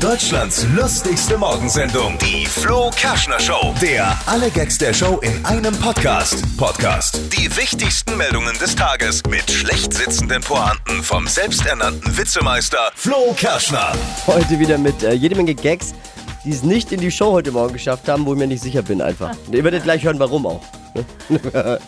Deutschlands lustigste Morgensendung, die Flo Kerschner Show. Der alle Gags der Show in einem Podcast. Podcast. Die wichtigsten Meldungen des Tages mit schlecht sitzenden Pointen vom selbsternannten Witzemeister Flo Kerschner. Heute wieder mit äh, jede Menge Gags, die es nicht in die Show heute Morgen geschafft haben, wo ich mir nicht sicher bin einfach. Ihr werdet gleich hören, warum auch.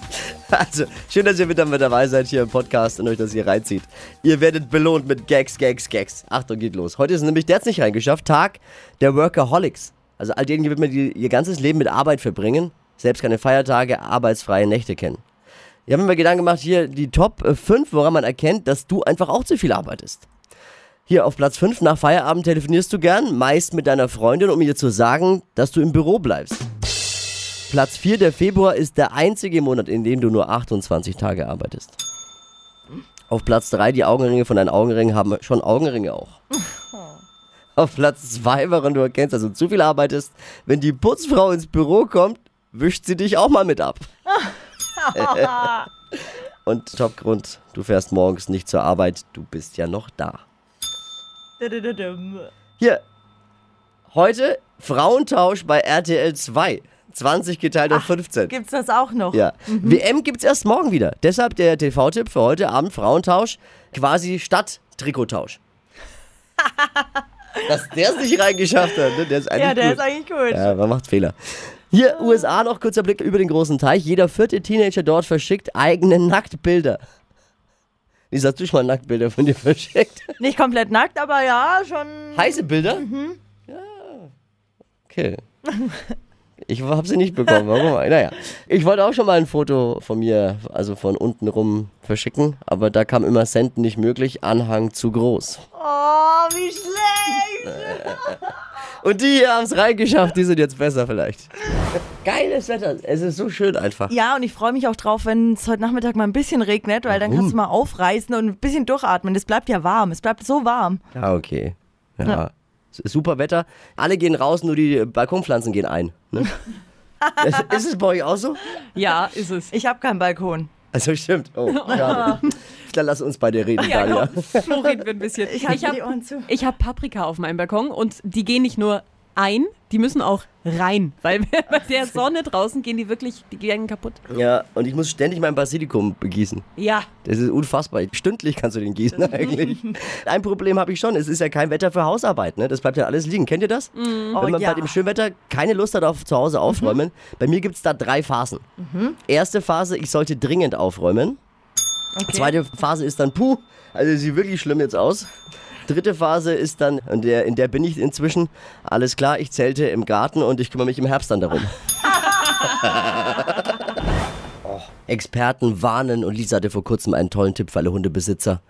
also, schön, dass ihr wieder mit dabei seid hier im Podcast und euch das hier reinzieht. Ihr werdet belohnt mit Gags, Gags, Gags. Achtung, geht los. Heute ist nämlich, der hat nicht reingeschafft, Tag der Workaholics. Also all denen, die ihr ganzes Leben mit Arbeit verbringen, selbst keine Feiertage, arbeitsfreie Nächte kennen. Ich habe mir Gedanken gemacht, hier die Top 5, woran man erkennt, dass du einfach auch zu viel arbeitest. Hier auf Platz 5 nach Feierabend telefonierst du gern, meist mit deiner Freundin, um ihr zu sagen, dass du im Büro bleibst. Platz 4, der Februar, ist der einzige Monat, in dem du nur 28 Tage arbeitest. Auf Platz 3, die Augenringe von deinen Augenringen haben schon Augenringe auch. Auf Platz 2, warum du erkennst, dass du zu viel arbeitest, wenn die Putzfrau ins Büro kommt, wischt sie dich auch mal mit ab. Und Topgrund, du fährst morgens nicht zur Arbeit, du bist ja noch da. Hier, heute Frauentausch bei RTL 2. 20 geteilt auf 15. Gibt's das auch noch? Ja. WM gibt's erst morgen wieder. Deshalb der TV-Tipp für heute Abend Frauentausch, quasi statt Trikottausch. Dass der es nicht reingeschafft hat, ne? der ist eigentlich Ja, der gut. ist eigentlich gut. Ja, man macht Fehler. Hier, USA, noch kurzer Blick über den großen Teich. Jeder vierte Teenager dort verschickt eigene Nacktbilder. Lisa, hast du schon mal Nacktbilder von dir verschickt? Nicht komplett nackt, aber ja, schon. Heiße Bilder? Ja. Okay. Ich habe sie nicht bekommen. Warum? Naja. Ich wollte auch schon mal ein Foto von mir, also von unten rum, verschicken, aber da kam immer Senden nicht möglich, Anhang zu groß. Oh, wie schlecht! Und die hier haben es reingeschafft, die sind jetzt besser vielleicht. Geiles Wetter, es ist so schön einfach. Ja, und ich freue mich auch drauf, wenn es heute Nachmittag mal ein bisschen regnet, weil dann kannst du mal aufreißen und ein bisschen durchatmen. Es bleibt ja warm. Es bleibt so warm. Ja, okay. Ja. Ja. Super Wetter. Alle gehen raus, nur die Balkonpflanzen gehen ein. Ne? ist es bei euch auch so? Ja, ist es. Ich habe keinen Balkon. Also stimmt. Oh, schade. Dann lass uns beide reden, Ja, Daniel. komm, Flo, reden wir ein bisschen. Ich habe hab Paprika auf meinem Balkon und die gehen nicht nur ein, die müssen auch rein, weil bei der Sonne draußen gehen die wirklich, die gehen kaputt. Ja, und ich muss ständig mein Basilikum begießen. Ja, Das ist unfassbar. Stündlich kannst du den gießen eigentlich. Ein Problem habe ich schon. Es ist ja kein Wetter für Hausarbeit. Ne? Das bleibt ja alles liegen. Kennt ihr das? Oh, Wenn man ja. bei dem Schönwetter keine Lust hat auf zu Hause aufräumen. Bei mir gibt es da drei Phasen. Erste Phase, ich sollte dringend aufräumen. Okay. Zweite Phase ist dann, puh, also sieht wirklich schlimm jetzt aus. Dritte Phase ist dann, in der, in der bin ich inzwischen, alles klar, ich zelte im Garten und ich kümmere mich im Herbst dann darum. oh, Experten warnen und Lisa hatte vor kurzem einen tollen Tipp für alle Hundebesitzer.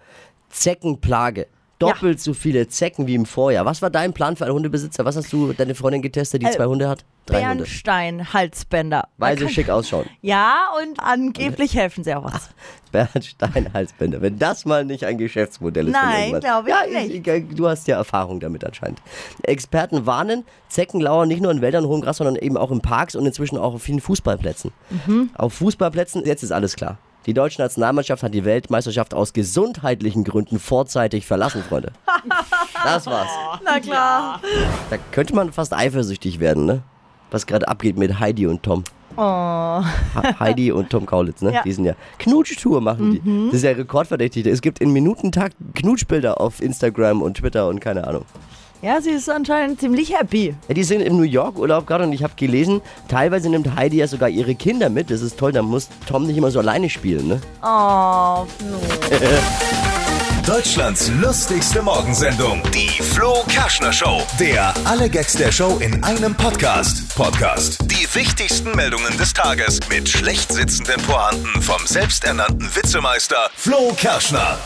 Zeckenplage. Doppelt so viele Zecken wie im Vorjahr. Was war dein Plan für alle Hundebesitzer? Was hast du deine Freundin getestet, die Äh, zwei Hunde hat? Drei. Bernstein-Halsbänder. Weil sie schick ausschauen. Ja, und angeblich helfen sie auch was. Bernstein-Halsbänder. Wenn das mal nicht ein Geschäftsmodell ist. Nein, irgendwas. glaub ich ja, nicht. Ich, du hast ja Erfahrung damit anscheinend. Experten warnen, Zecken lauern nicht nur in Wäldern, hohem Gras, sondern eben auch in Parks und inzwischen auch auf vielen Fußballplätzen. Mhm. Auf Fußballplätzen, jetzt ist alles klar. Die deutsche Nationalmannschaft hat die Weltmeisterschaft aus gesundheitlichen Gründen vorzeitig verlassen, Freunde. Das war's. Na klar. Da könnte man fast eifersüchtig werden, ne? Was gerade abgeht mit Heidi und Tom. Oh. Heidi und Tom Kaulitz, ne? Ja. Mhm. Die sind ja Knutschtour machen die. Das ist ja rekordverdächtig. Es gibt in Minutentakt Knutschbilder auf Instagram und Twitter und keine Ahnung. Ja, sie ist anscheinend ziemlich happy. Ja, die sind im New York Urlaub gerade und ich habe gelesen, teilweise nimmt Heidi ja sogar ihre Kinder mit. Das ist toll, da muss Tom nicht immer so alleine spielen, ne? Oh, Flo. Deutschlands lustigste Morgensendung, die Flo Kerschner Show. Der alle Gags der Show in einem Podcast. Podcast. Die wichtigsten Meldungen des Tages mit schlecht sitzenden Pointen vom selbsternannten Witzemeister Flo Kerschner.